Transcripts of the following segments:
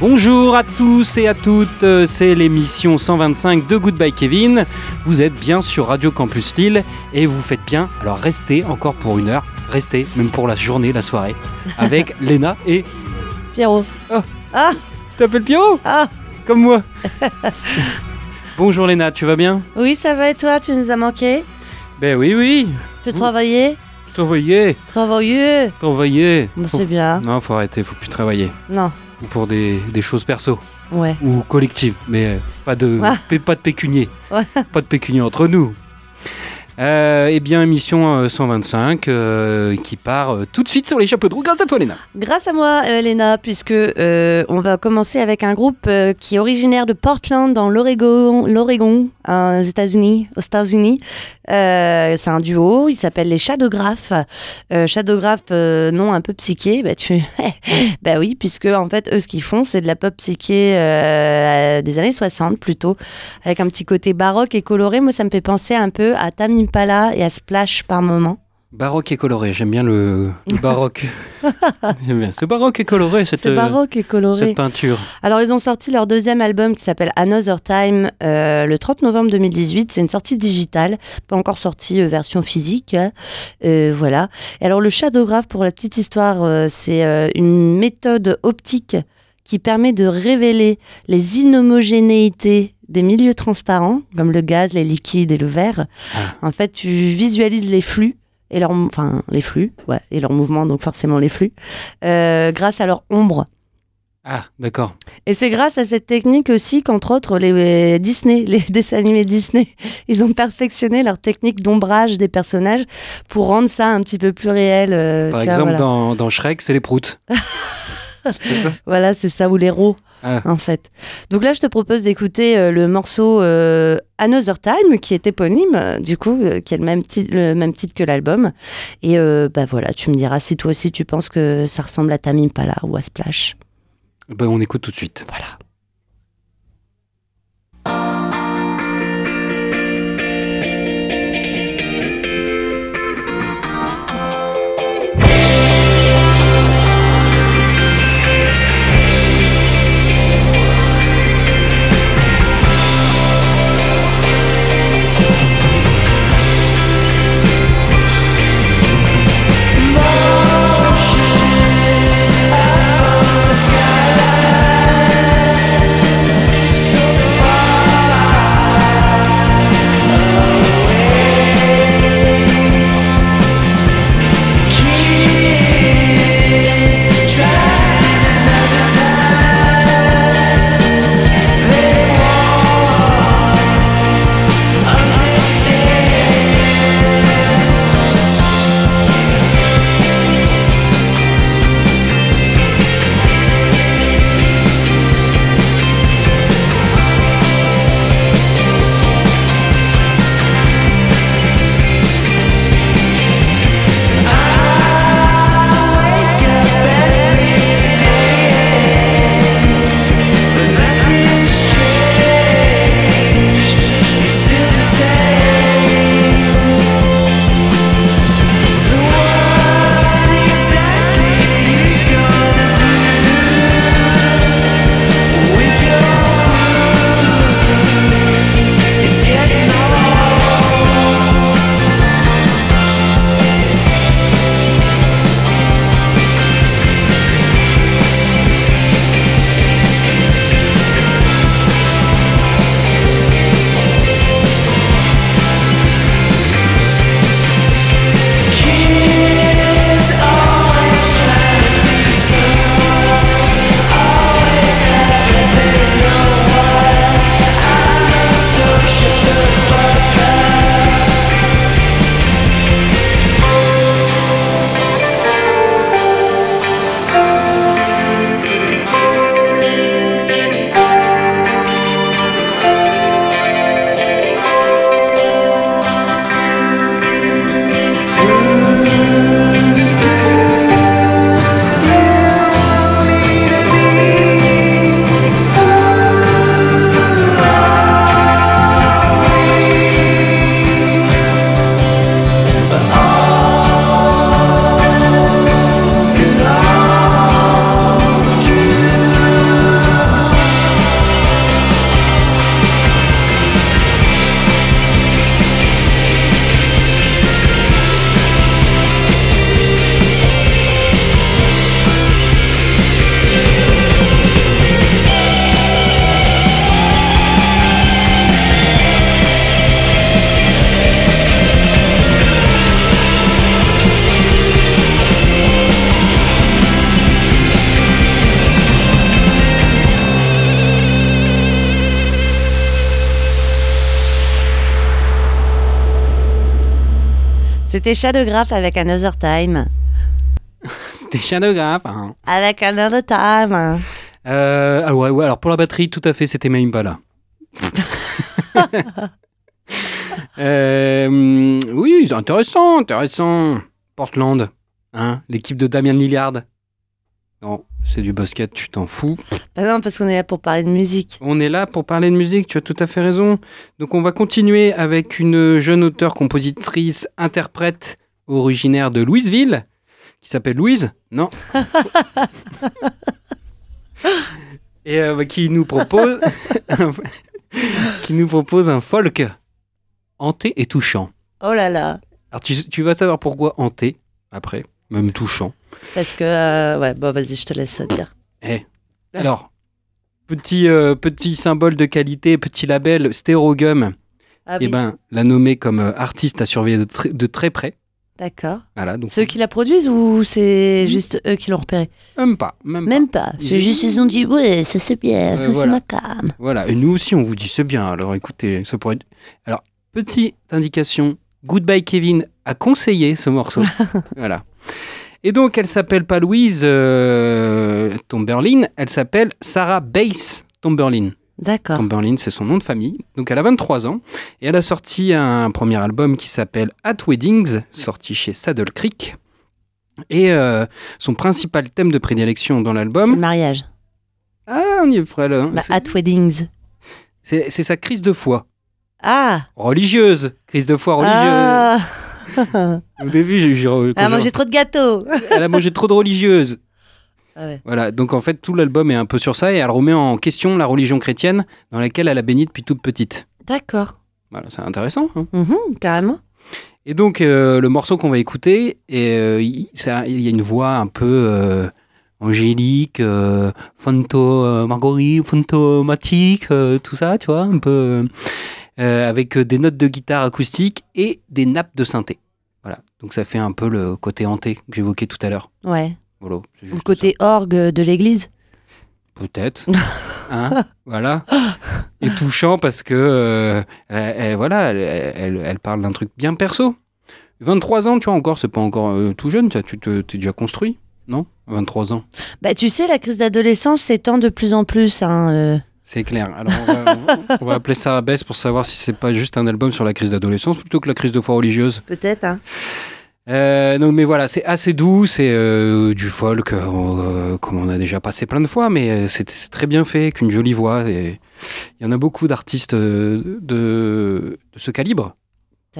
Bonjour à tous et à toutes, c'est l'émission 125 de Goodbye Kevin. Vous êtes bien sur Radio Campus Lille et vous faites bien, alors restez encore pour une heure, restez même pour la journée, la soirée, avec Léna et Pierrot. Oh. Ah. Tu t'appelles Pierrot Ah. Comme moi. Bonjour Léna, tu vas bien? Oui, ça va et toi Tu nous as manqué? Ben oui, oui. Tu travaillais? Travailler Travailler Travailler Bon, Faut- c'est bien. Non, faut arrêter, faut plus travailler. Non, Ou pour des, des choses perso. ouais. Ou collectives, mais euh, pas de, pas de pécunier. Ouais. Pas de pécunier entre nous. Euh, eh bien, émission euh, 125 euh, qui part euh, tout de suite sur les chapeaux de roue grâce à toi, Léna. Grâce à moi, euh, Elena, puisque euh, on va commencer avec un groupe euh, qui est originaire de Portland, dans l'Oregon, aux États-Unis. États-Unis, Euh, c'est un duo. Il s'appelle les Shadowgraph. Euh, Shadowgraph, euh, nom un peu psyché. Bah tu, bah oui, puisque en fait, eux, ce qu'ils font, c'est de la pop psyché euh, des années 60 plutôt, avec un petit côté baroque et coloré. Moi, ça me fait penser un peu à Tam Impala et à Splash par moment. Baroque et coloré, j'aime bien le, le baroque. C'est baroque et coloré cette, baroque et coloré. cette peinture. Alors, ils ont sorti leur deuxième album qui s'appelle Another Time euh, le 30 novembre 2018. C'est une sortie digitale, pas encore sortie euh, version physique. hein. Euh, voilà. Et alors, le shadowgraph, pour la petite histoire, c'est une méthode optique qui permet de révéler les inhomogénéités des milieux transparents, comme le gaz, les liquides et le verre. Ah. En fait, tu visualises les flux. Et leur, enfin, les flux, ouais, et leurs mouvements, donc forcément les flux, euh, grâce à leur ombre. Ah, d'accord. Et c'est grâce à cette technique aussi qu'entre autres les Disney, les dessins animés Disney, ils ont perfectionné leur technique d'ombrage des personnages pour rendre ça un petit peu plus réel. euh, Par exemple, voilà. dans, dans Shrek, c'est les proutes. ça Voilà, c'est ça, ou les Ah. en fait. Donc là, je te propose d'écouter euh, le morceau euh, Another Time, qui est éponyme, euh, du coup, qui a le même, le même titre que l'album. Et euh, bah voilà, tu me diras si toi aussi tu penses que ça ressemble à Tamim Impala ou à Splash. Ben, on écoute tout de suite. Voilà. C'était Shadowgraph avec Another Time. C'était Shadowgraph. Hein. Avec Another Time. Euh, ah ouais, ouais, alors pour la batterie, tout à fait, c'était même pas là. Euh, oui, intéressant, intéressant. Portland, hein, l'équipe de Damien Lillard. Non, c'est du basket, tu t'en fous. Bah non, parce qu'on est là pour parler de musique. On est là pour parler de musique, tu as tout à fait raison. Donc on va continuer avec une jeune auteure, compositrice, interprète originaire de Louisville, qui s'appelle Louise. Non. Et euh, qui nous propose un- qui nous propose un folk hanté et touchant. Oh là là. Alors tu, tu vas savoir pourquoi hanté après, même touchant. Parce que, euh, ouais, bon, vas-y, je te laisse dire. Eh. Alors, petit, euh, petit symbole de qualité, petit label Stérogum, Ah eh oui, ben, l'a nommé comme euh, artiste à surveiller de, très- de très près. d'accord. Voilà, donc Ceux qui la produisent ou c'est juste eux qui l'ont repéré? Même pas, même, pas. Même pas. C'est juste, ils ont dit, ouais, ça c'est bien, ça voilà. c'est ma cam. Voilà, et nous aussi on vous dit c'est bien. Alors écoutez, ça pourrait être... Alors, petite indication, Goodbye Kevin a conseillé ce morceau. voilà. Et donc elle s'appelle pas Louise euh, Tomberlin, elle s'appelle Sarah Bass Tomberlin. D'accord. Tomberlin, c'est son nom de famille. Donc elle a 23 ans et elle a sorti un premier album qui s'appelle At Weddings, sorti chez Saddle Creek. Et euh, son principal thème de prédilection dans C'est le l'album, mariage. ah on y est près là, hein. Bah, at weddings. c'est c'est sa crise de foi Ah religieuse, crise de foi religieuse. Ah, Au début, j'ai, ah j'ai- manger trop de gâteaux elle a mangé trop de religieuse. Ah ouais. Voilà, donc en fait tout l'album est un peu sur ça et elle remet en question la religion chrétienne dans laquelle elle a béni depuis toute petite. D'accord. Voilà, c'est intéressant. hein. Mhm, carrément. Et donc, euh, le morceau qu'on va écouter, et, euh, il ça- il y a une voix un peu euh, angélique, euh, fanto, Marguerite, fantomatique, tout ça, tu vois, un peu avec des notes de guitare acoustique et des nappes de synthé. Voilà, donc ça fait un peu le côté hanté que j'évoquais tout à l'heure. Ouais. Voilà, Ou le côté orgue de l'église. Peut-être. Hein, voilà. Et touchant parce que, euh, elle, elle- voilà, elle, parle d'un truc bien perso. 23 ans, tu vois, encore, c'est pas encore euh, tout jeune, tu tu te- t'es déjà construit, non? 23 ans. Bah, tu sais, la crise d'adolescence s'étend de plus en plus. Hein, euh. C'est clair. Alors, on va, on appeler ça à baisse pour savoir si c'est pas juste un album sur la crise d'adolescence plutôt que la crise de foi religieuse. Peut-être. Hein. Euh, non, mais voilà, c'est assez doux, c'est euh, du folk, euh, comme on a déjà passé plein de fois, mais c'est très bien fait, avec une jolie voix. Et il y en a beaucoup d'artistes de, de ce calibre.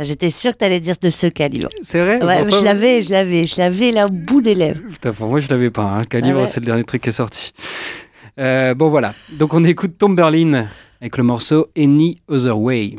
J'étais sûre que t'allais dire de ce calibre. C'est vrai? Ouais, je l'avais, je l'avais, je l'avais là au bout des lèvres. Putain, pour moi, je l'avais pas. Hein. Calibre, Ah ouais. c'est le dernier truc qui est sorti. Euh, bon, voilà. Donc, on écoute Tom Berlin avec le morceau Any Other Way.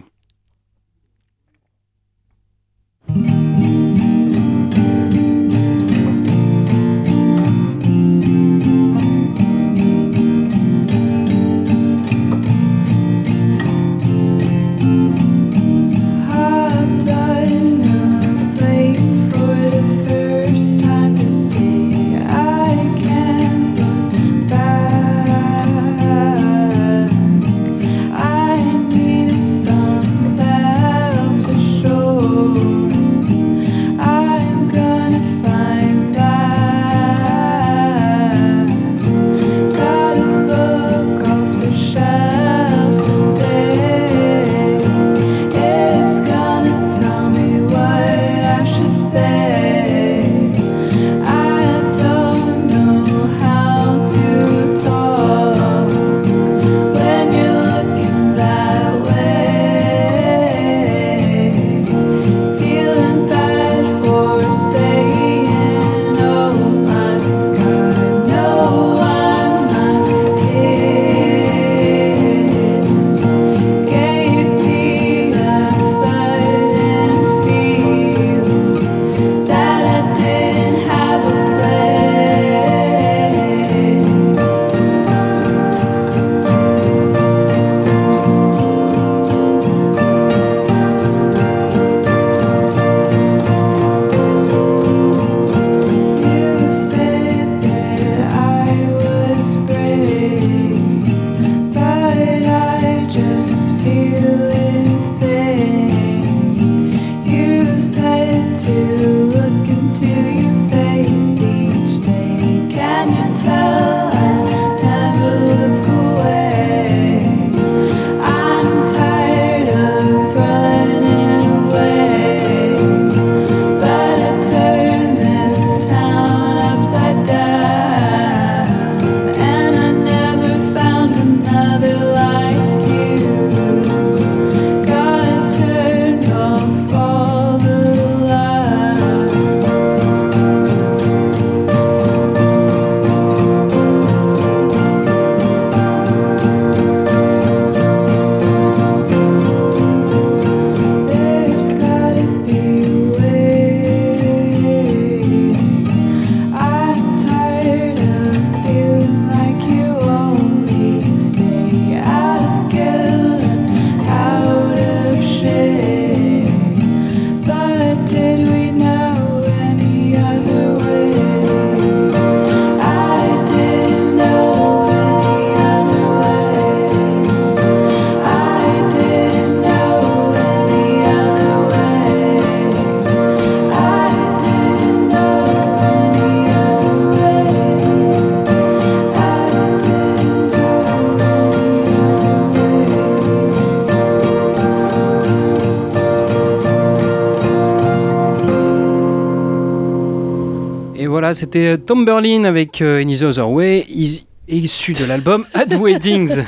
Voilà, c'était Tom Berlin avec euh, Any Other Way, is- issu de l'album At Weddings.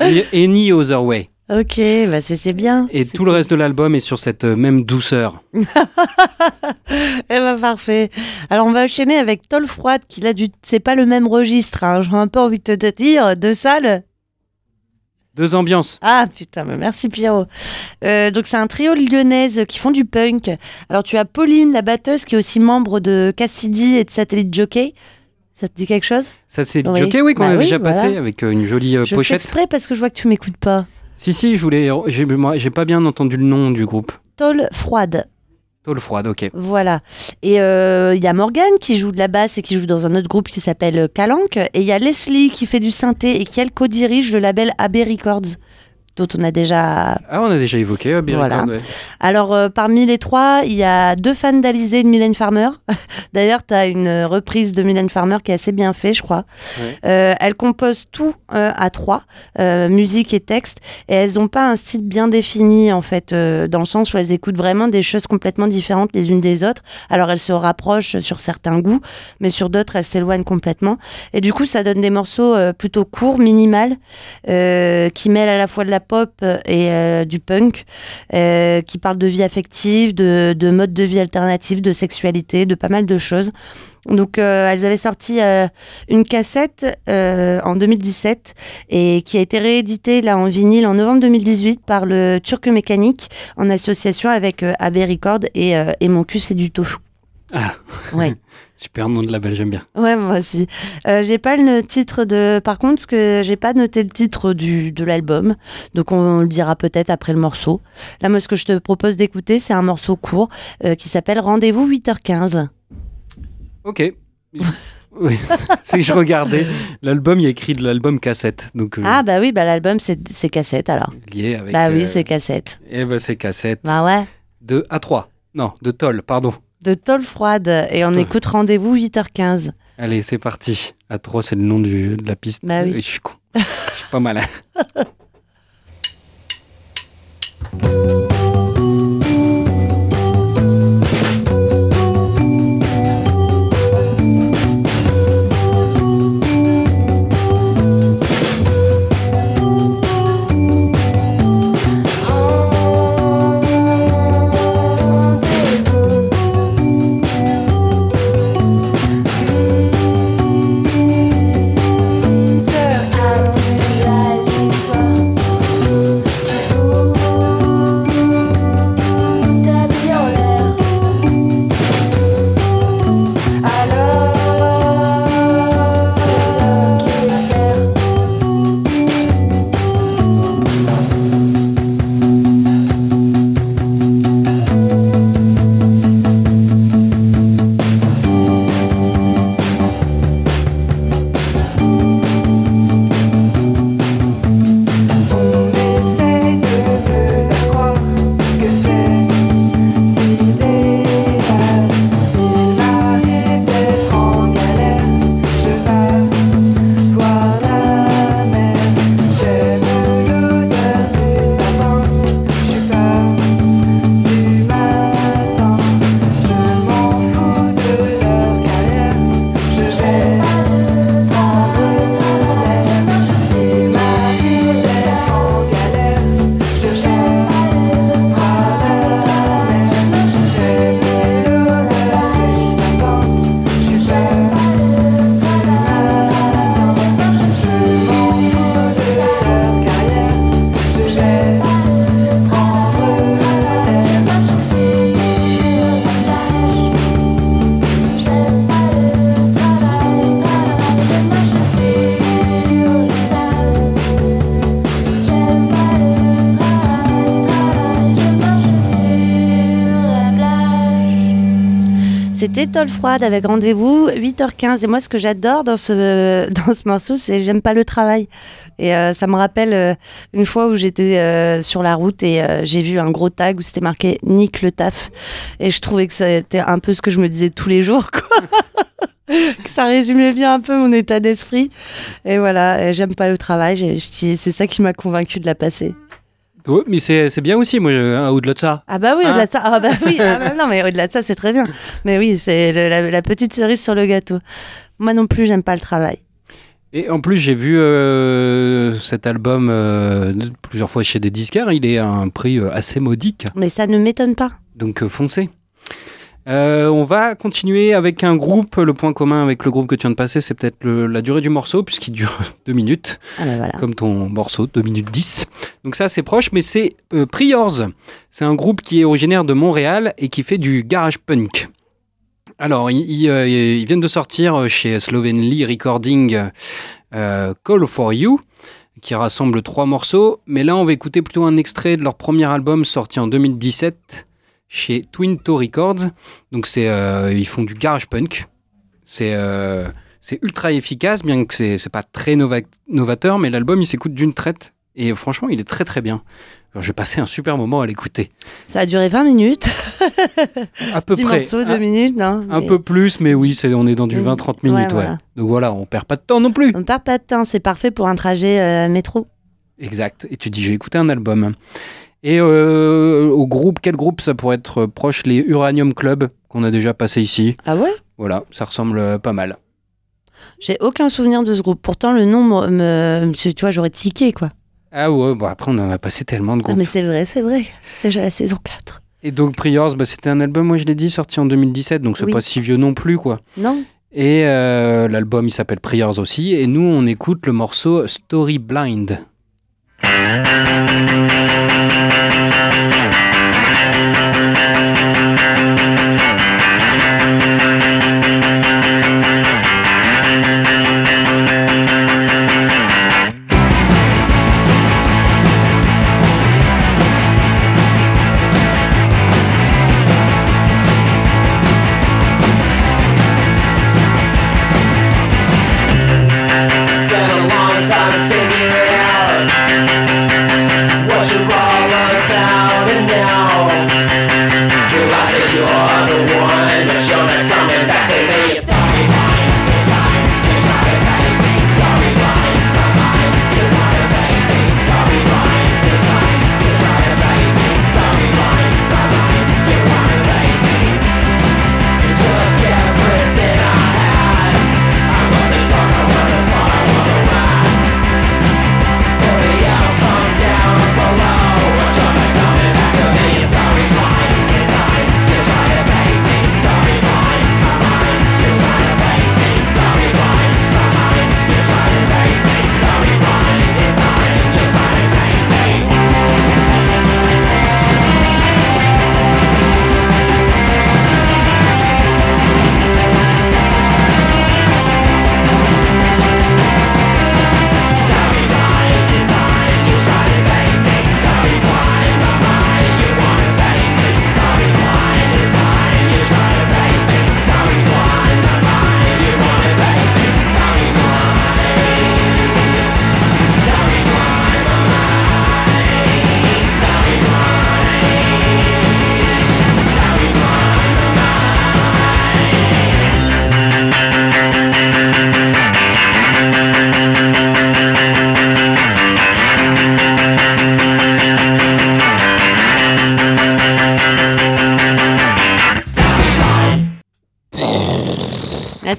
Et Any Other Way. Ok, bah c'est bien. Et tout le reste de l'album est sur cette euh, même douceur. Eh ben parfait. Alors on va enchaîner avec Toll Froide, qui là du, c'est pas le même registre. hein. J'ai un peu envie de te dire deux salles. Deux ambiances. Ah putain, merci Pierrot. Euh, donc c'est un trio lyonnaise qui font du punk. Alors tu as Pauline, la batteuse, qui est aussi membre de Cassidy et de Satellite Jockey. Ça te dit quelque chose? Ça, c'est le Oui. jockey, oui, qu'on Bah a oui, déjà voilà. passé avec euh, une jolie euh, Je fais pochette. exprès parce que je vois que tu m'écoutes pas. Si, si, je voulais. J'ai pas bien entendu le nom du groupe. Toll Froide. Tôle froide, ok. Voilà. Et euh, il y a Morgane qui joue de la basse et qui joue dans un autre groupe qui s'appelle Calanque. Et il y a Leslie qui fait du synthé et qui, elle, co-dirige le label AB Records, dont on a déjà. Ah, on a déjà évoqué euh, Voilà. Ouais. Alors, euh, parmi les trois, il y a deux fans d'Alizé et de Mylène Farmer. D'ailleurs, tu as une euh, reprise de Mylène Farmer qui est assez bien faite, je crois. Ouais. Euh, elles composent tout euh, à trois, musique et texte, et elles n'ont pas un style bien défini, en fait, dans le sens où elles écoutent vraiment des choses complètement différentes les unes des autres. Alors, elles se rapprochent sur certains goûts, mais sur d'autres, elles s'éloignent complètement. Et du coup, ça donne des morceaux plutôt courts, minimal, qui mêlent à la fois de la pop et euh, du punk, euh, qui parlent de vie affective, de, de mode de vie alternatif, de sexualité, de pas mal de choses. Donc, euh, elles avaient sorti une cassette en 2017 et qui a été rééditée là en vinyle en novembre 2018 par le Turc Mécanique en association avec AB Record et, et Mon cul c'est du tofu. Ah. Ouais. Super nom de label, j'aime bien. Ouais, moi aussi. Euh, j'ai pas le titre de. Par contre, ce que j'ai pas noté le titre du, de l'album, donc on, le dira peut-être après le morceau. Là, moi, ce que je te propose d'écouter, c'est un morceau court euh, qui s'appelle Rendez-vous 8h15. Ok. oui, que je regardais. L'album, il y a écrit de l'album cassette. Donc, euh, Ah bah oui, bah l'album c'est cassette alors. lié avec. bah oui, euh, c'est cassette. Eh ben, c'est cassette. Bah ouais. De A3. Non, de Toll, pardon. De Toll Froide et on écoute Rendez-vous 8h15. Allez, c'est parti. A3, c'est le nom du- de la piste. Bah oui. Je suis con. Je suis pas malin. C'était Toll Froide avec rendez-vous 8h15. Et moi, ce que j'adore dans ce, dans ce morceau, c'est j'aime pas le travail. Et euh, ça me rappelle euh, une fois où j'étais euh, sur la route et j'ai vu un gros tag où c'était marqué Nique le taf. Et je trouvais que c'était un peu ce que je me disais tous les jours, quoi. que ça résumait bien un peu mon état d'esprit. Et voilà, j'aime pas le travail. C'est ça qui m'a convaincu de la passer. Ouais, mais c'est bien aussi, moi, au-delà de ça. Ah bah oui, Hein au-delà de ça. Ah bah oui, ah bah non, mais au-delà de ça, c'est très bien. Mais oui, c'est la, la petite cerise sur le gâteau. Moi non plus, j'aime pas le travail. Et en plus, j'ai vu euh, cet album euh, plusieurs fois chez des disquaires. Il est à un prix euh, assez modique. Mais ça ne m'étonne pas. Donc foncez. Euh, on va continuer avec un groupe. Le point commun avec le groupe que tu viens de passer, c'est peut-être la durée du morceau, puisqu'il dure deux minutes, Ah voilà. comme ton morceau, 2 minutes 10. Donc ça, c'est proche, mais c'est euh, Priors. C'est un groupe qui est originaire de Montréal et qui fait du garage punk. Alors, ils, ils, euh, ils viennent de sortir chez Slovenly Recording euh, Call for You, qui rassemble trois morceaux. Mais là, on va écouter plutôt un extrait de leur premier album sorti en 2017 chez Twin Toe Records. Donc, c'est, euh, ils font du garage punk. C'est, euh, c'est ultra efficace, bien que c'est, c'est pas très nova- novateur, mais l'album, il s'écoute d'une traite. Et franchement, il est très très bien. Alors, j'ai passé un super moment à l'écouter. Ça a duré 20 minutes. À peu 10 près. morceaux, 2 Un- minutes, non Un peu plus, mais oui, c'est, on est dans du Oui. 20-30 Ouais, minutes. Ouais, voilà. Donc voilà, on perd pas de temps non plus. On ne perd pas de temps, c'est parfait pour un trajet euh, métro. Exact. Et tu dis, j'ai écouté un album. Et euh, au groupe, quel groupe ça pourrait être proche Les Uranium Club, qu'on a déjà passé ici. Ah ouais? Voilà, ça ressemble euh, pas mal. J'ai aucun souvenir de ce groupe. Pourtant, le nom me. tu vois, j'aurais tiqué, quoi. Ah ouais, bon après on en a passé tellement de groupes. mais c'est vrai, c'est vrai. Déjà la saison 4. Et donc Priors, bah, c'était un album, moi je l'ai dit, sorti en 2017, donc c'est Oui. pas si vieux non plus quoi. Non Et euh, l'album il s'appelle Priors aussi, et nous on écoute le morceau Story Blind.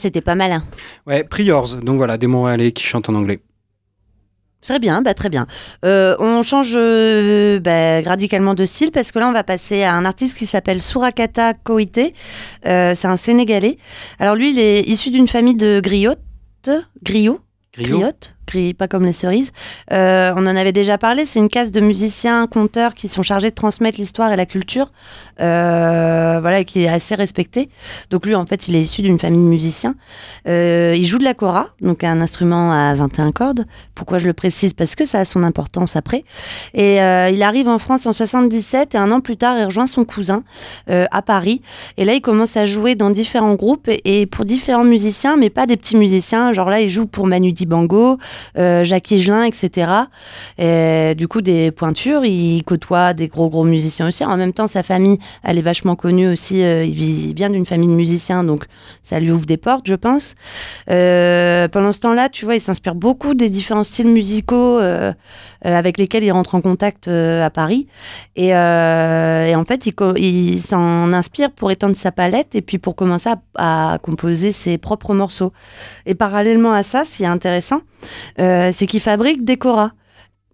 C'était pas malin. Ouais, Priors, donc voilà, des Montréalais qui chantent en anglais. Très bien, bah, très bien. Euh, on change euh, bah, radicalement de style parce que là, on va passer à un artiste qui s'appelle Surakata Koité. Euh, c'est un Sénégalais. Alors lui, il est issu d'une famille de griottes. Griots Griot Pas comme les cerises. Euh, on en avait déjà parlé, c'est une case de musiciens, conteurs qui sont chargés de transmettre l'histoire et la culture, euh, voilà, qui est assez respectée. Donc lui, en fait, il est issu d'une famille de musiciens. Euh, il joue de la kora, donc un instrument à 21 cordes. Pourquoi je le précise? Parce que ça a son importance après. Et euh, il arrive en France en 77 et un an plus tard, il rejoint son cousin à Paris. Et là, il commence à jouer dans différents groupes et pour différents musiciens, mais pas des petits musiciens. Genre là, il joue pour Manu Dibango, euh, Jacques Higelin, etc. Et du coup, des pointures. Il côtoie des gros, gros musiciens aussi. En même temps, sa famille, elle est vachement connue aussi. euh, il vit bien d'une famille de musiciens, donc ça lui ouvre des portes, je pense. Euh, pendant ce temps-là, tu vois, il s'inspire beaucoup des différents styles musicaux. Euh, avec lesquels il rentre en contact euh, à Paris. Et, euh, et en fait, il, s'en inspire pour étendre sa palette et puis pour commencer à, composer ses propres morceaux. Et parallèlement à ça, ce qui est intéressant, c'est qu'il fabrique des choras.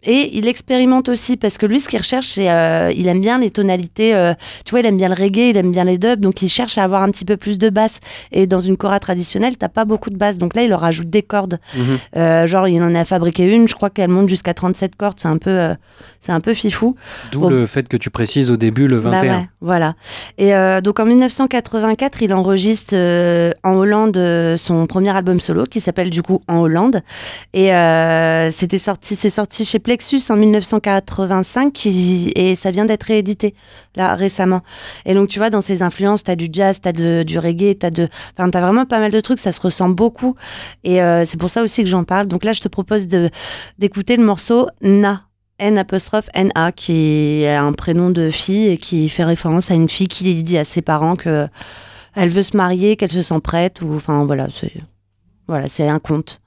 Et il expérimente aussi parce que lui, ce qu'il recherche, c'est euh, il aime bien les tonalités. euh, tu vois, il aime bien le reggae, il aime bien les dubs, donc il cherche à avoir un petit peu plus de basse. Et dans une chora traditionnelle, t'as pas beaucoup de basse, donc là, il leur rajoute des cordes. Mhm. Euh, genre, il en a fabriqué une, je crois qu'elle monte jusqu'à 37 cordes. C'est un peu, euh, c'est un peu fifou. D'où Bon. le fait que tu précises au début le 21. Bah ouais, voilà. Et donc en 1984, il enregistre en Hollande son premier album solo qui s'appelle du coup En Hollande. Et c'était sorti, c'est sorti chez En 1985 qui- et ça vient d'être réédité là récemment. Et donc tu vois, dans ses influences, t'as du jazz, t'as de, du reggae, t'as de, enfin t'as vraiment pas mal de trucs. Ça se ressemble beaucoup. Et euh, c'est pour ça aussi que j'en parle. Donc là, je te propose d'écouter le morceau Na. N apostrophe NA qui est un prénom de fille et qui fait référence à une fille qui dit à ses parents que elle veut se marier, qu'elle se sent prête ou enfin voilà, voilà, c'est un conte.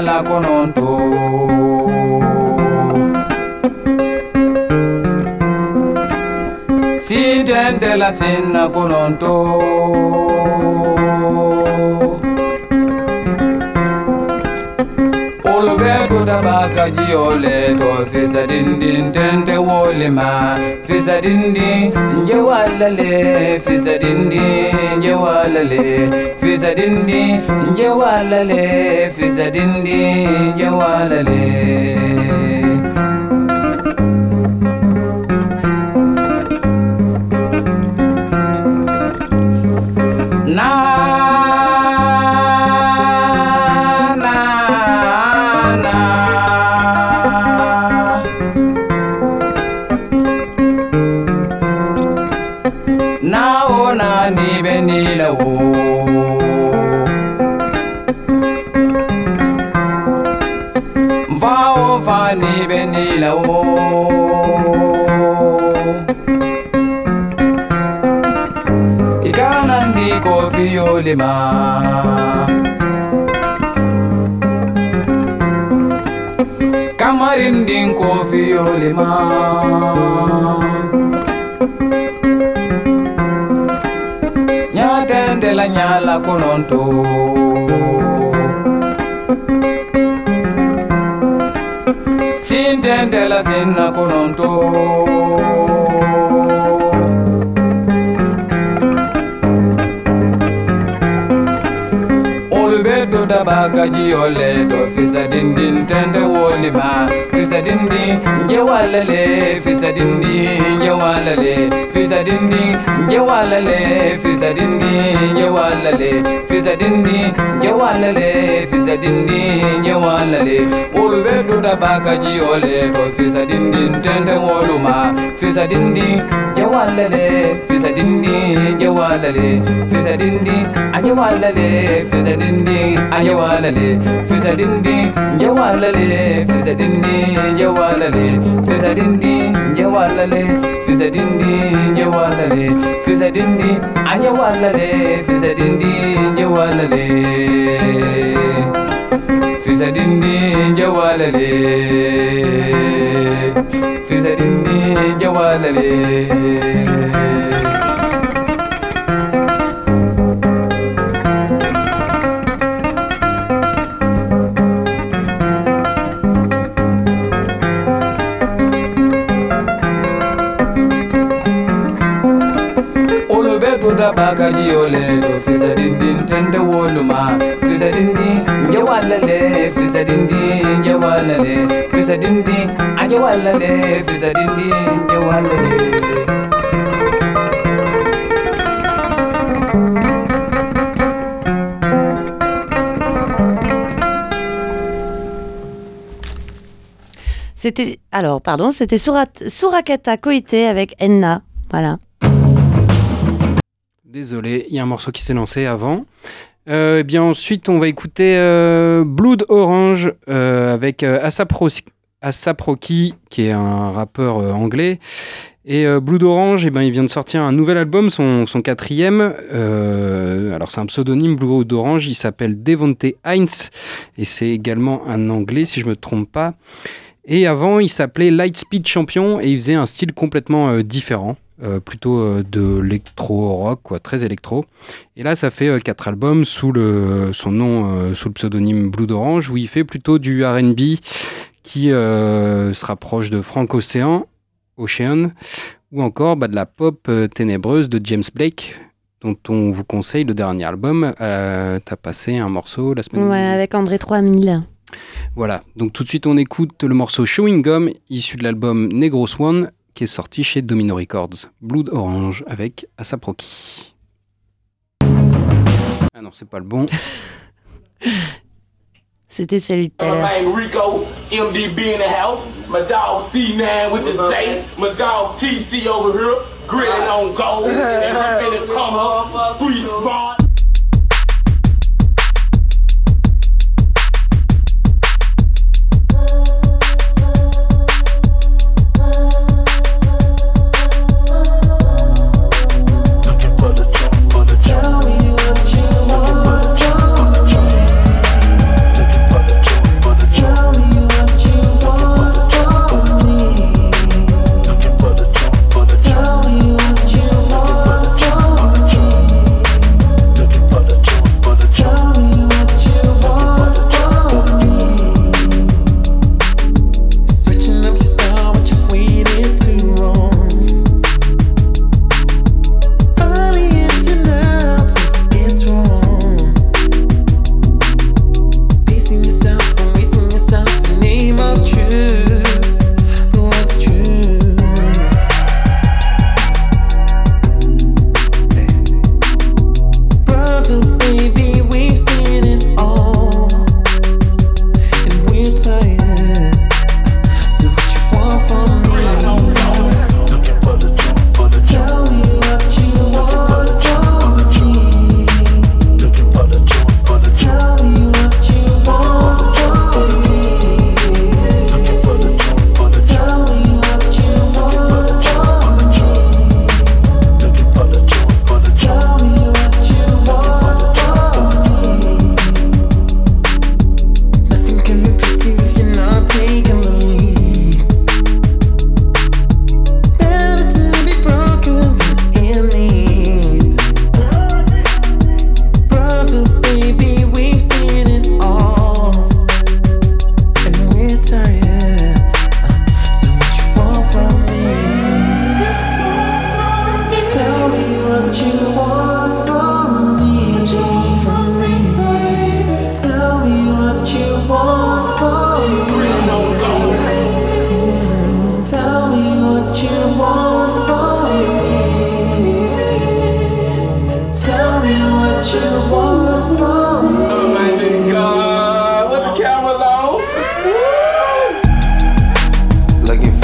la kononto sitendela sina kononto ka jiyɔle to fisa dindin tɛntɛ wolima fisa dindi, nje walale. Fisa dindi, nje walale. Fisa dindi, nje walale. Fisa dindi, nje walale. cinema. Kamarin din kofi olima. Nyatende la nyala kononto. Sintende la sinna kononto. Be do daba gaji ole do fisa dindin tende wolima fisa dindin nje walale fisa dindin nje walale fisa dindin nje walale fisa dindin nje walale fisa dindin nje walale fisa dindin nje walale olu be do daba gaji ole do fisa dindin tende woluma fisa dindin nje walale fisa dindin nje walale fisa dindin anje walale fisa dindin anje walale fisa dindin nje walale fisa dindin nje walale fisa dindin nje walale fisa dindin nje walale fisa dindin anje walale fisa dindin nje walale fisa dindin nje walale fisa dindin nje C'était alors pardon, c'était Surakata Koite avec Enna. Voilà. Désolé, il y a un morceau qui s'est lancé avant. Euh, eh bien ensuite, on va écouter euh, Blood Orange euh, avec Asap Rocky, qui est un rappeur anglais. Et Blood Orange, eh ben, il vient de sortir un nouvel album, son, son quatrième. Alors c'est un pseudonyme Blood Orange, il s'appelle Devonte Heinz. Et c'est également un anglais, si je me trompe pas. Et avant, il s'appelait Lightspeed Champion et il faisait un style complètement euh, différent. euh, plutôt euh, de l'électro-rock, quoi, très électro. Et là, ça fait euh, quatre albums sous le, son nom, sous le pseudonyme Blood Orange, où il fait plutôt du RB qui se rapproche de Frank Ocean, Ocean ou encore bah, de la pop ténébreuse de James Blake, dont on vous conseille le dernier album. T'as passé un morceau la semaine Ouais, avec André 3000. Voilà, donc tout de suite on écoute le morceau Chewing Gum, issu de l'album Negro Swan, qui est sorti chez Domino Records. Blood Orange avec Asap Rocky. Ah non, c'est pas le bon. C'était celui de tout à l'heure. My name Rico, MDB in the house. My dog C9 with the day. My dog TC over here, grilling on gold. And I'm finna come up, three bars.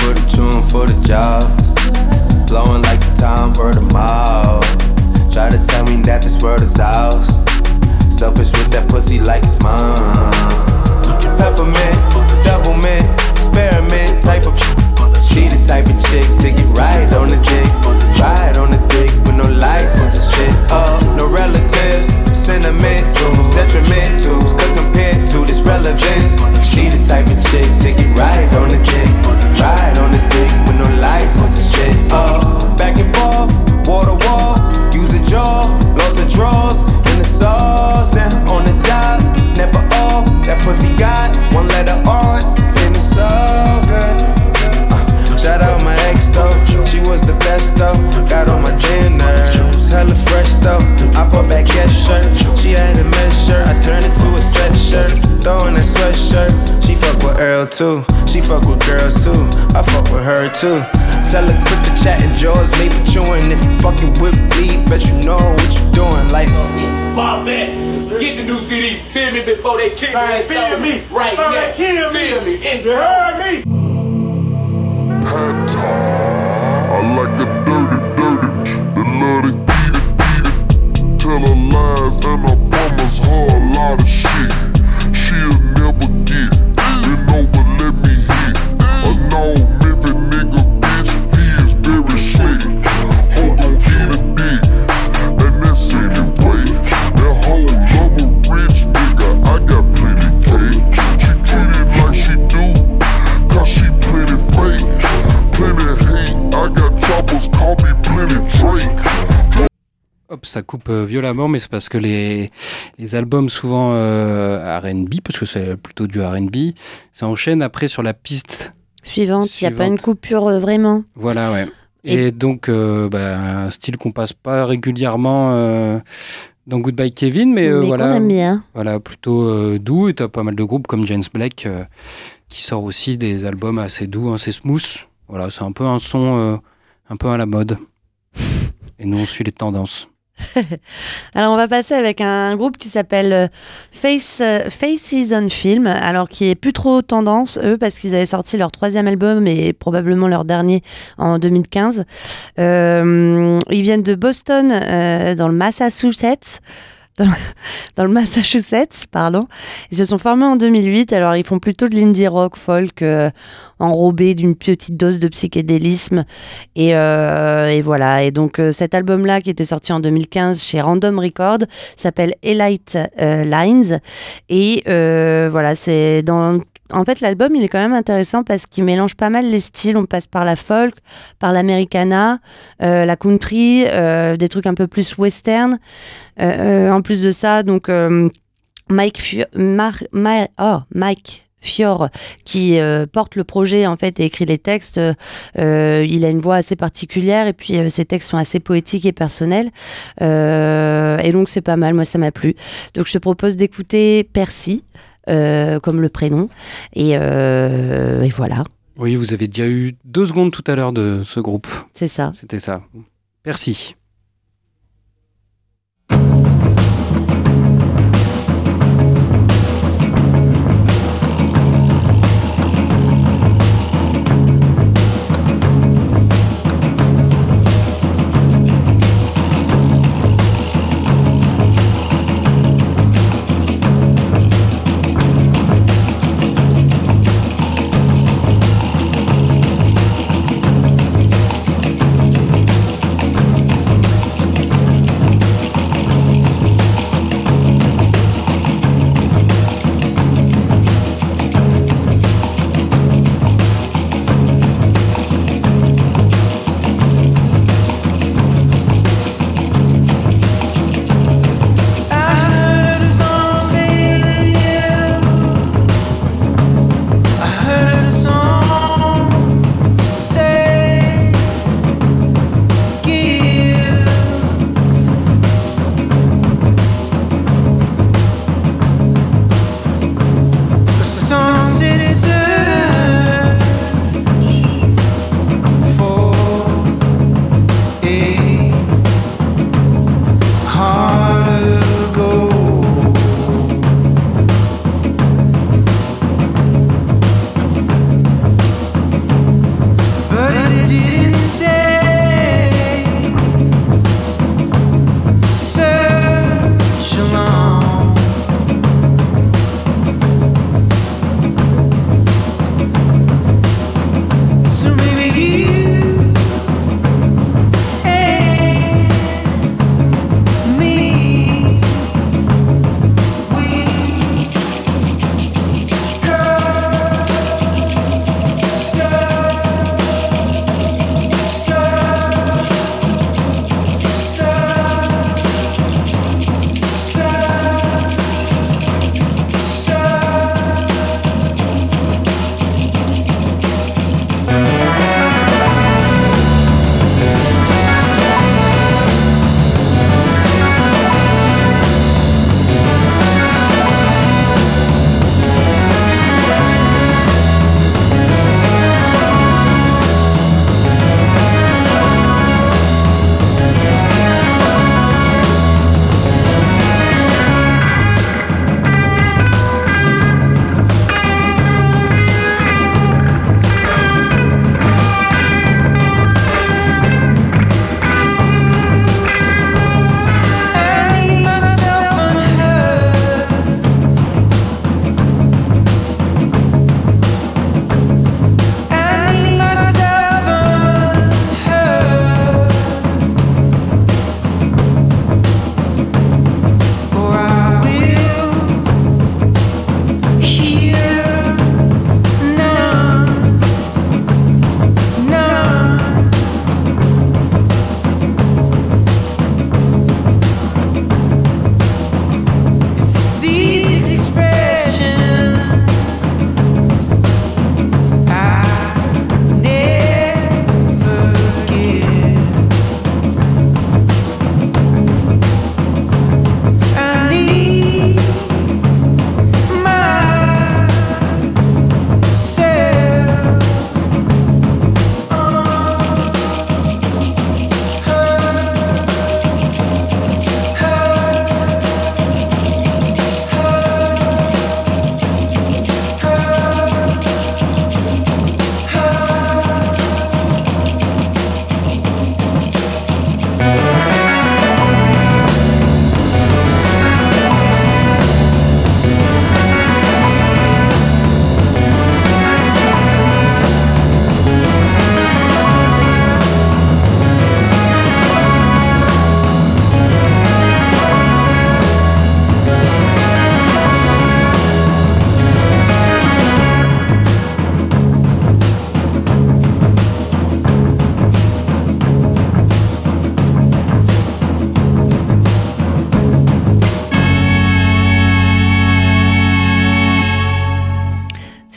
For the tune for the job. Blowing like the time word of mouth. Try to tell me that this world is ours. Selfish with that pussy like it's mine. Peppermint, double mint, experiment type of. She the type of chick to get right on the dick. Ride on the dick with no license and shit. Uh, no relatives, sentimental, detrimental, still compared to this relevance. She the type of chick, take it right on the dick, ride on the dick with no license and shit. Uh, back and forth, wall to wall, use a jaw, lost her draws in the sauce. Now on the job, never off. That pussy got one letter on in the sauce. Uh, shout out my ex though, she was the best though. Got on my gin hella fresh though. I bought back that shirt. She had a mesh shirt. I turned it to a sweatshirt. Throwing that sweatshirt. She fuck with Earl too. She fuck with girls too. I fuck with her too. Tell her quit the chat and jaws made for chewing. If you fucking with me, bet you know what you doing. Like, pop it. Get the new CD. feel me before they kill me. Feel me right now. Feel me. In Lies and I promise her a lot of Ça coupe euh, violemment, mais c'est parce que les, les albums souvent euh, RB, parce que c'est plutôt du RB, ça enchaîne après sur la piste. Suivante, il n'y a pas une coupure euh, vraiment. Voilà, ouais. Et, Et- donc, euh, bah, un style qu'on passe pas régulièrement dans Goodbye Kevin, mais, mais voilà, aime bien. voilà, plutôt doux. Et t'as pas mal de groupes comme James Blake euh, qui sort aussi des albums assez doux, assez smooth. Voilà, c'est un peu un son un peu à la mode. Et nous, on suit les tendances. Alors on va passer avec un groupe qui s'appelle euh, Face euh, Faces on Film, alors qui est plus trop tendance eux parce qu'ils avaient sorti leur troisième album et probablement leur dernier en 2015. Euh, ils viennent de Boston, dans le Massachusetts. Dans, dans le Massachusetts, pardon. Ils se sont formés en 2008. Alors, ils font plutôt de l'indie rock, folk, euh, enrobé d'une petite dose de psychédélisme. Et, euh, voilà. Et donc, euh, cet album-là, qui était sorti en 2015 chez Random Records, s'appelle Elite Lines. Et voilà, c'est dans. En fait, l'album, il est quand même intéressant parce qu'il mélange pas mal les styles. On passe par la folk, par l'americana, euh, la country, euh, des trucs un peu plus western. Euh, en plus de ça, donc Mike Fior, oh, Mike Fior qui porte le projet en fait et écrit les textes. il a une voix assez particulière et puis ses textes sont assez poétiques et personnels. Et donc c'est pas mal, moi ça m'a plu. Donc je te propose d'écouter Percy. Euh, comme le prénom et, euh, et voilà Oui, vous avez déjà eu deux secondes tout à l'heure de ce groupe. c'est ça C'était ça. Merci.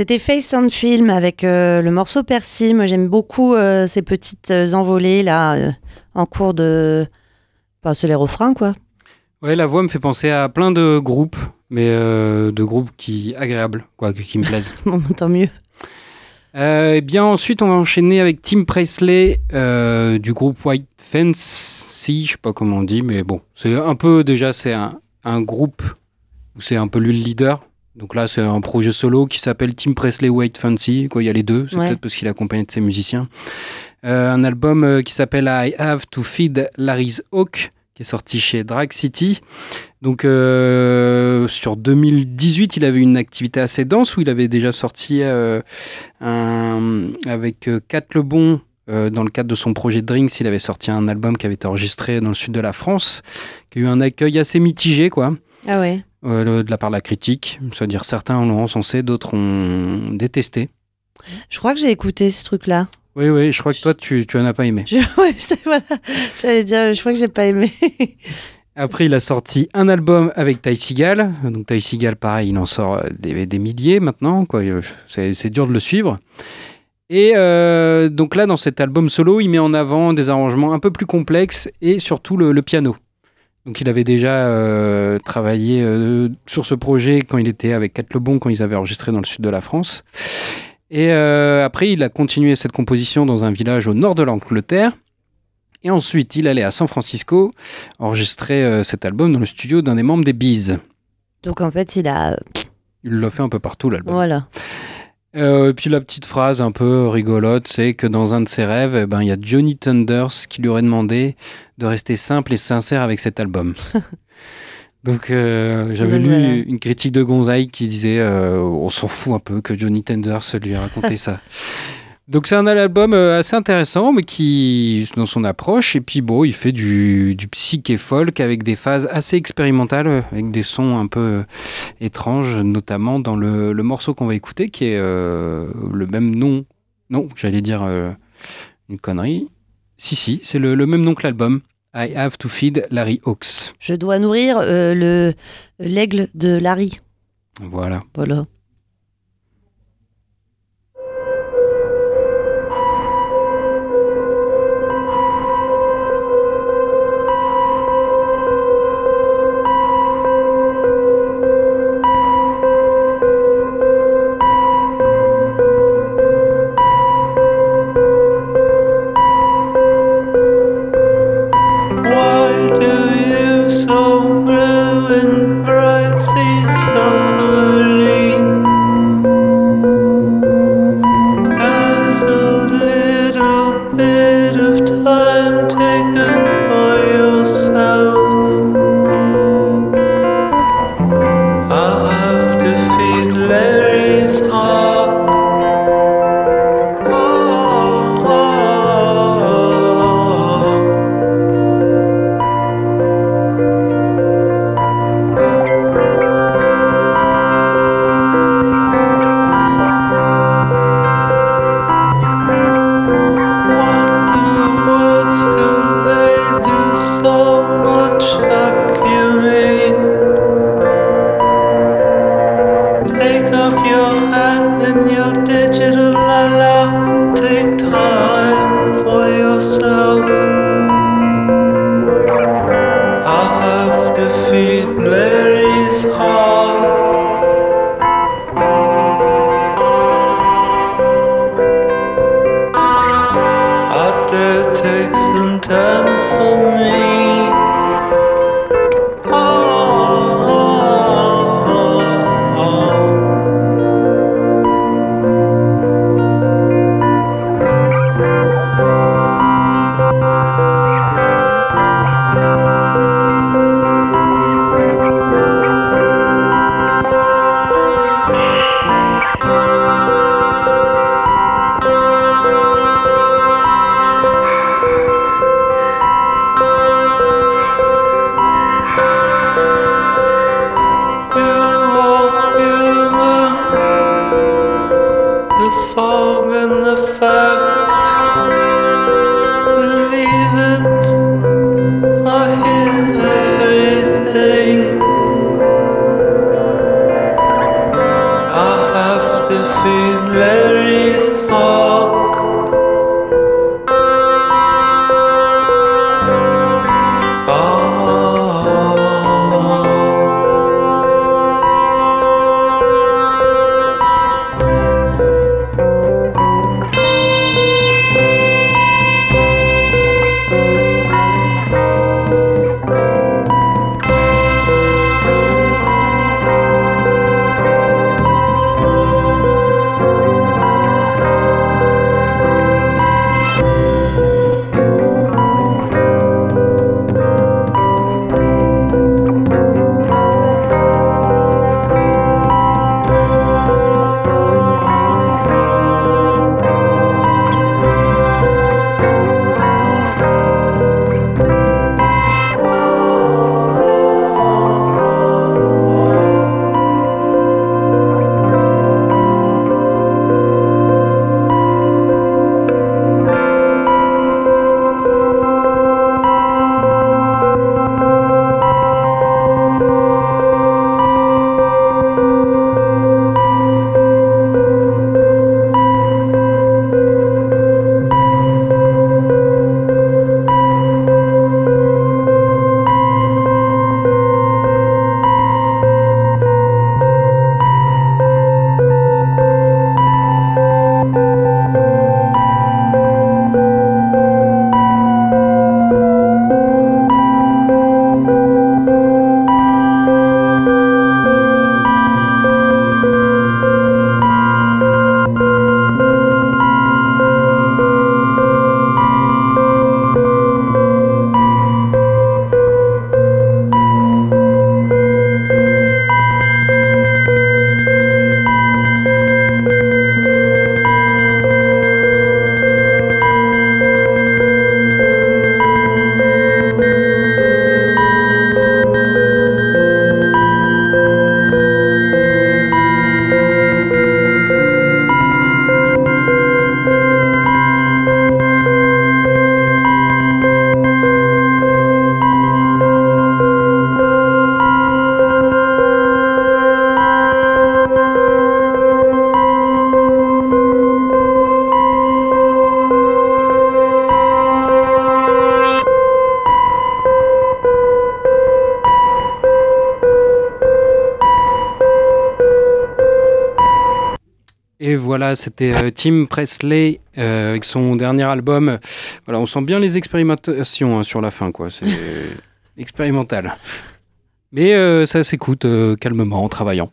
C'était Face on Film avec euh, le morceau Percy. Moi, j'aime beaucoup euh, ces petites euh, envolées là en cours de. Enfin, c'est les refrains quoi. Ouais, la voix me fait penser à plein de groupes, mais de groupes qui agréables, quoi, qui me plaisent. Bon, tant mieux. Et bien ensuite, on va enchaîner avec Tim Presley du groupe White Fence. Si, je sais pas comment on dit, mais bon, c'est un peu déjà, c'est un, un groupe où c'est un peu lui le leader. Donc là, c'est un projet solo qui s'appelle Tim Presley White Fancy. Quoi, il y a les deux. C'est Ouais. peut-être parce qu'il est accompagné de ses musiciens. Euh, un album euh, qui s'appelle I Have to Feed Larry's Hawk, qui est sorti chez Drag City. Donc euh, sur 2018, il avait une activité assez dense où il avait déjà sorti un- avec Kat Lebon. dans le cadre de son projet Drinks, il avait sorti un album qui avait été enregistré dans le sud de la France, qui a eu un accueil assez mitigé, quoi, Ah ouais. Euh, de la part de la critique. C'est-à-dire certains l'ont encensé, d'autres ont détesté. Je crois que j'ai écouté ce truc-là. Oui, oui, je crois que toi, tu, tu en as pas aimé. Je... Ouais, c'est- voilà. J'allais dire, je crois que j'ai pas aimé. Après, il a sorti un album avec Ty Seagal. Donc, Ty Seagal, pareil, il en sort euh, des, des milliers maintenant. Euh, C'est c'est dur de le suivre. Et euh, donc là, dans cet album solo, il met en avant des arrangements un peu plus complexes et surtout le, le piano. Donc, il avait déjà euh, travaillé euh, sur ce projet quand il était avec Cat Lebon, quand ils avaient enregistré dans le sud de la France. Et euh, après, il a continué cette composition dans un village au nord de l'Angleterre. Et ensuite, il allait à San Francisco enregistrer cet album dans le studio d'un des membres des Bees. Donc en fait, il a. Il l'a fait un peu partout, l'album. Voilà. Euh, et puis la petite phrase un peu rigolote, c'est que dans un de ses rêves, eh ben, il y a Johnny Thunders qui lui aurait demandé de rester simple et sincère avec cet album. Donc euh, j'avais lu voilà. une critique de Gonzaï qui disait euh, on s'en fout un peu que Johnny Thunders lui ait raconté ça. Donc c'est un album euh, assez intéressant, mais qui dans son approche. Et puis bon, il fait du, du psyché folk avec des phases assez expérimentales, avec des sons un peu euh, étranges, notamment dans le, le morceau qu'on va écouter, qui est euh, le même nom. Non, j'allais dire euh, une connerie. Si, si, c'est le, le même nom que l'album. I have to feed Larry Hawks. Je dois nourrir euh, le l'aigle de Larry. Voilà. Voilà. C'était euh, Tim Presley euh, avec son dernier album. Voilà, on sent bien les expérimentations hein, sur la fin, quoi. C'est expérimental. Mais euh, ça s'écoute calmement en travaillant.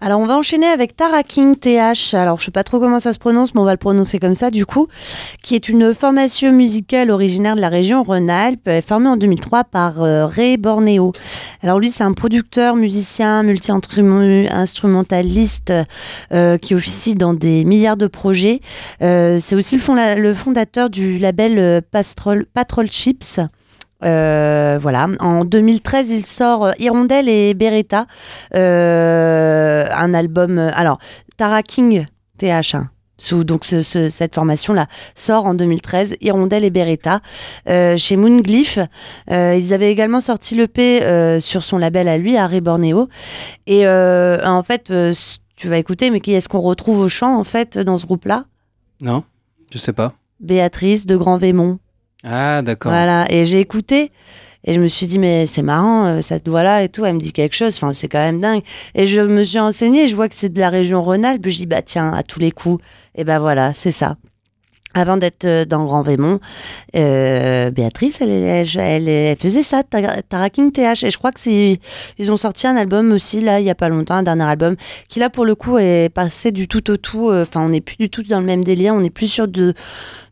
Alors on va enchaîner avec Tara King TH. Alors je sais pas trop comment ça se prononce, mais on va le prononcer comme ça du coup, qui est une formation musicale originaire de la région Rhône-Alpes, euh, formée en 2003 par euh, Ray Borneo. Alors lui c'est un producteur, musicien, multi-instrumentaliste euh, qui officie dans des milliards de projets. Euh, c'est aussi le, fonda- le fondateur du label euh, Patrol Chips. Euh, voilà. En 2013, il sort euh, Hirondelle et Beretta, euh, un album. alors, Tara King, TH. hein, sous, donc ce- ce- cette formation-là sort en 2013, Hirondelle et Beretta, euh, chez Moonglyph. Euh, ils avaient également sorti l'EP euh, sur son label à lui, Harry Borneo. Et en fait, tu vas écouter, mais qui est-ce qu'on retrouve au chant en fait dans ce groupe-là? Non Je sais pas. Béatrice de Grand Vémont. Ah, d'accord. Voilà, et j'ai écouté et je me suis dit mais c'est marrant euh, cette voix là et tout, elle me dit quelque chose, enfin c'est quand même dingue. Et je me suis renseignée, je vois que c'est de la région Rhône-Alpes, je dis bah tiens, à tous les coups, et ben voilà, c'est ça. Avant d'être euh, dans Grand Vémont, euh, Béatrice, elle, elle, elle- faisait ça, Tara Tara King TH. Et je crois que ils ont sorti un album aussi, là, il y a pas longtemps, un dernier album, qui là, pour le coup, est passé du tout au tout. Enfin, on n'est plus du tout dans le même délire, on est plus sur de,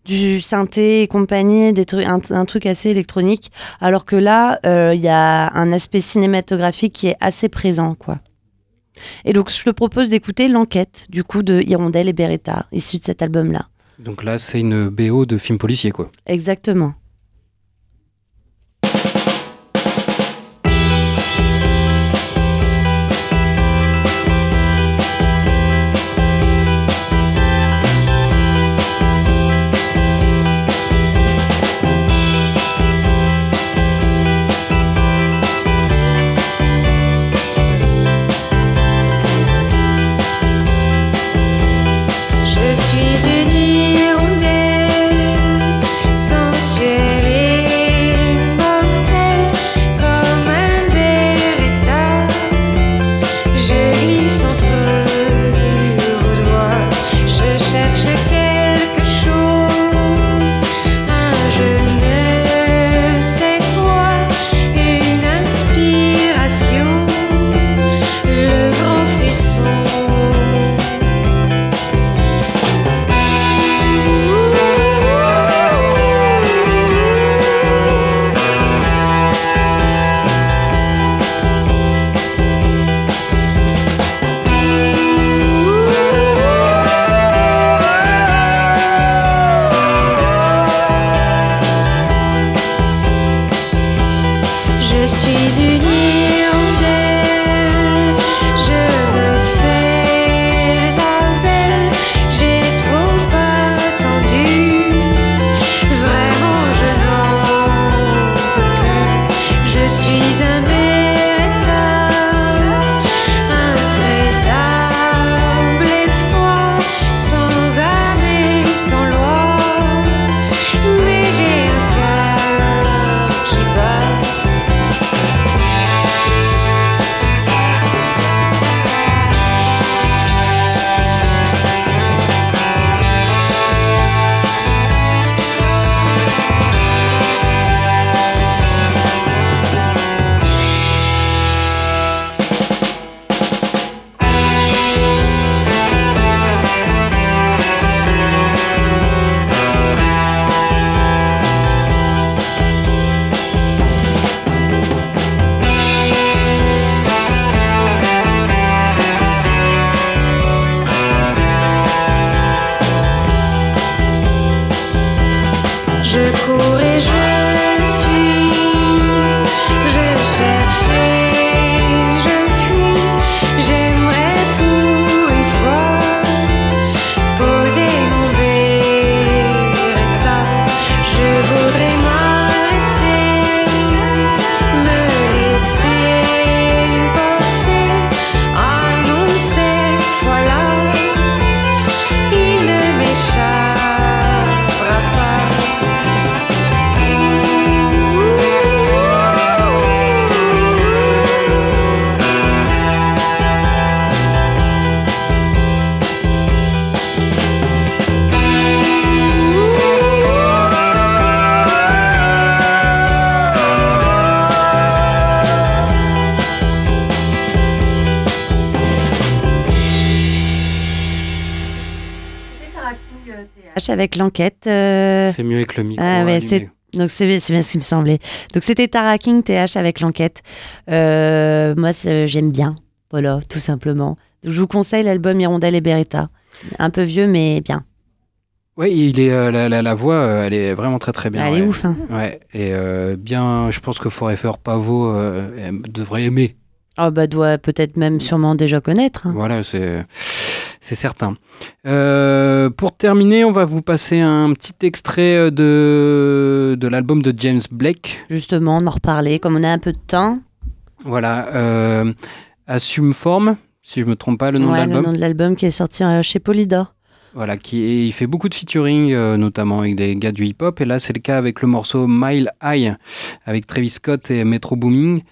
du synthé et compagnie, des trucs, un, un truc assez électronique. Alors que là, euh, il y a un aspect cinématographique qui est assez présent, quoi. Et donc, je te propose d'écouter l'enquête, du coup, de Hirondelle et Beretta, issu de cet album-là. Donc là, c'est une BO de film policier, quoi. Exactement. Avec l'enquête. euh, C'est mieux avec le micro. Ah ouais, c'est donc c'est c'est bien ce qui me semblait. Donc c'était Tara King TH avec l'enquête. Euh, moi c'est- j'aime bien, voilà, tout simplement. Donc, je vous conseille l'album Hirondelle et Beretta. Un peu vieux mais bien. Ouais, il est, euh, la, la- la voix, euh, elle est vraiment très très bien. Elle ouais. est ouf. Hein. Ouais, et euh, bien, je pense que Forever Pavot euh, aime- devrait aimer. Oh bah doit peut-être même sûrement déjà connaître. hein. Voilà, c'est c'est certain. Euh, pour terminer, on va vous passer un petit extrait euh, de, de l'album de James Blake. Justement, on en reparler comme on a un peu de temps. Voilà, euh, Assume Form, si je me trompe pas le nom ouais, de le l'album. nom de l'album qui est sorti chez Polydor. Voilà, qui il fait beaucoup de featuring, euh, notamment avec des gars du hip-hop. Et là, c'est le cas avec le morceau Mile High, avec Travis Scott et Metro Booming.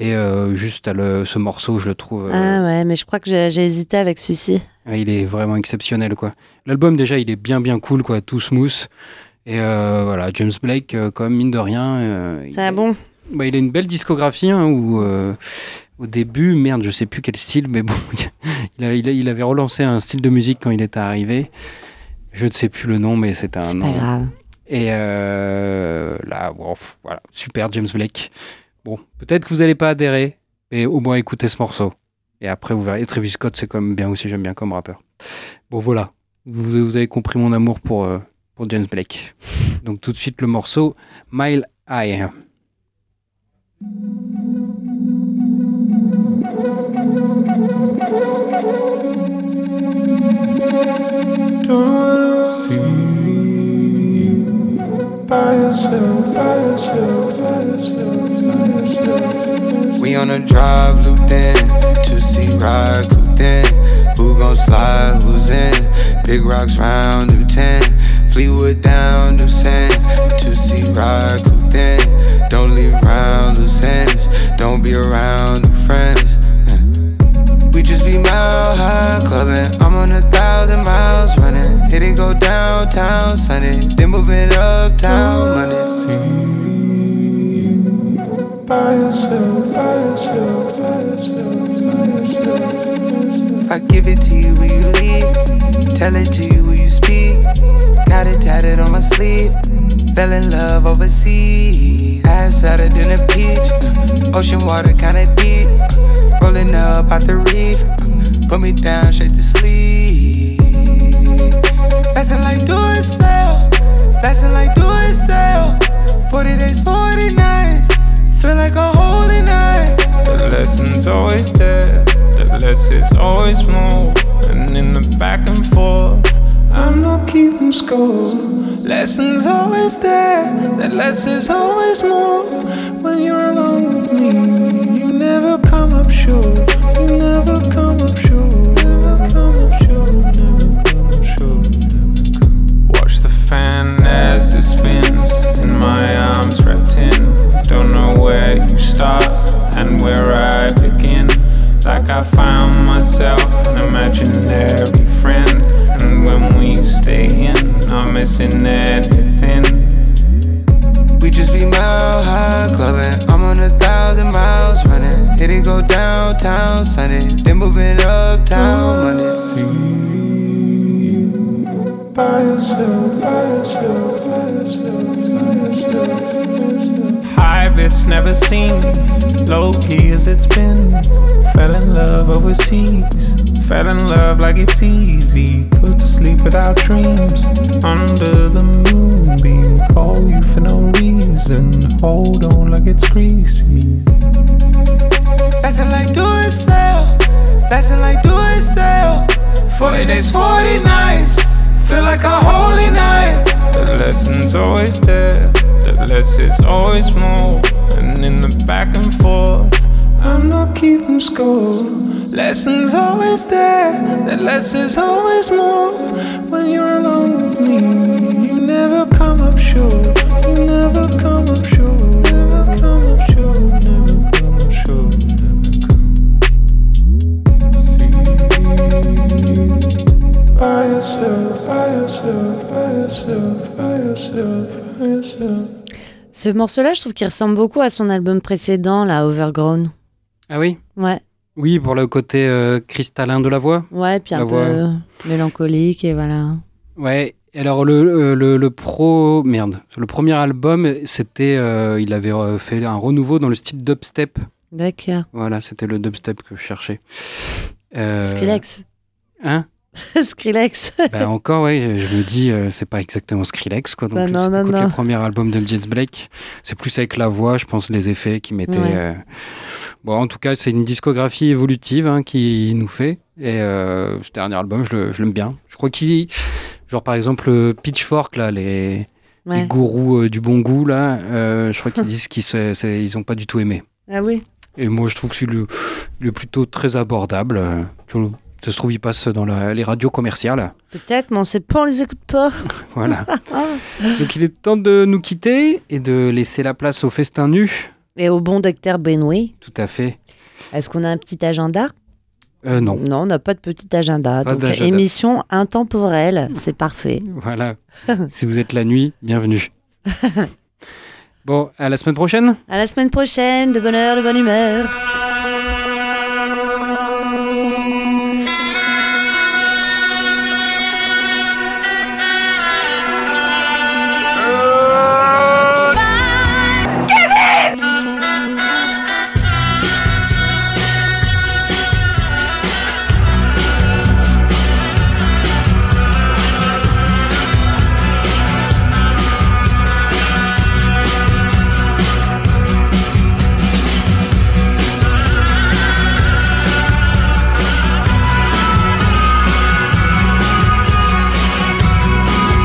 Et euh, juste le- ce morceau, je le trouve, euh, Ah ouais, mais je crois que j'ai hésité avec celui-ci. il est vraiment exceptionnel, quoi. L'album, déjà, il est bien, bien cool, quoi, tout smooth. Et euh, voilà, James Blake, quand même, mine de rien. C'est un bon. bah, il a une belle discographie, hein, où au début, merde, je sais plus quel style, mais bon, il, a- il a- il avait relancé un style de musique quand il était arrivé. Je ne sais plus le nom, mais c'était un C'est nom. pas grave. Et là, pff, voilà, super James Blake. Bon, peut-être que vous n'allez pas adhérer, mais au moins écoutez ce morceau. Et après, vous verrez. Et Travis Scott, c'est quand même bien aussi, j'aime bien comme rappeur. Bon, voilà. Vous, avez compris mon amour pour, euh, pour James Blake. Donc, tout de suite, le morceau Mile High. Don't see. We on a drive looped in to see ride cooped in. Who gon' slide? Who's in? Big rocks round new 10. Fleetwood down new 10 to see ride cooped in. Don't leave round loose ends. Don't be around new friends. Uh. We just be mile high clubbing. I'm on a thousand miles running. Hit it go downtown Sunday. Then moving uptown Monday. If I give it to you, will you leave? Tell it to you, will you speak? Got it tatted on my sleeve. Fell in love overseas. Ass fatter than a peach. Ocean water kinda deep. Rolling up out the reef. Put me down straight to sleep. Lesson like do it sell. Lesson like do it sell. 40 days, 40 nights. Feel like a holy night. The lesson's always there, the less is always more. And in the back and forth, I'm not keeping score. Lesson's always there, the less is always more. When you're alone with me, you never come up short. You never come up short. Found myself an imaginary friend. And when we stay in, I'm missing everything. We just be mile high clubbing. I'm on a thousand miles running. Hit it go downtown Sunday. Then moving uptown Monday. By yourself, by yourself, by yourself, by yourself, by yourself. High this never seen, low key as it's been. Fell in love overseas, fell in love like it's easy. Put to sleep without dreams, under the moonbeam. Call you for no reason, hold on like it's greasy. Lesson like do it sell. Lesson like do it sell. 40 days, 40 nights. Feel like a holy night. The lesson's always there, less is always more. And in the back and forth, I'm not keeping score. Lesson's always there, the less is always more. When you're alone with me, you never come up short. You never come up short. Never come up short. Never come up short. By yourself, by yourself, by yourself, by yourself, by yourself. Ce morceau-là, je trouve qu'il ressemble beaucoup à son album précédent, là, Overgrown. Ah oui? Ouais, Oui, pour le côté euh, cristallin de la voix. ouais, puis un La peu voix. euh, mélancolique et voilà. Ouais. Alors le, euh, le, le pro merde, le premier album, c'était, euh, il avait fait un renouveau dans le style dubstep. D'accord. Voilà, c'était le dubstep que je cherchais. Euh, Skrillex. Hein? Skrillex. Bah encore, ouais, je, me dis, euh, c'est pas exactement Skrillex, quoi. Donc, Bah non, non, non. le premier album de Jess Blake. C'est plus avec la voix, je pense, les effets qui mettaient. Ouais. euh, Bon, en tout cas, c'est une discographie évolutive hein, qui nous fait. Et euh, ce dernier album, je l'aime bien. Je crois qu'il. Genre, par exemple, euh, Pitchfork, là, les, gourous du bon goût, là, je crois qu'ils disent qu'ils se- c'est- ils ont pas du tout aimé. Ah oui. Et moi, je trouve que c'est le, le plutôt très abordable. Ça se trouve, il passe dans la- les radios commerciales? Peut-être, mais on sait pas, on les écoute pas. Voilà. Donc il est temps de nous quitter et de laisser la place au festin nu. Et au bon docteur Benoît, Tout à fait. est-ce qu'on a un petit agenda? Euh, non. Non, on n'a pas de petit agenda. Pas Donc, émission intemporelle, c'est parfait. Voilà. si vous êtes la nuit, bienvenue. bon, à la semaine prochaine. À la semaine prochaine, de bonne heure, de bonne humeur.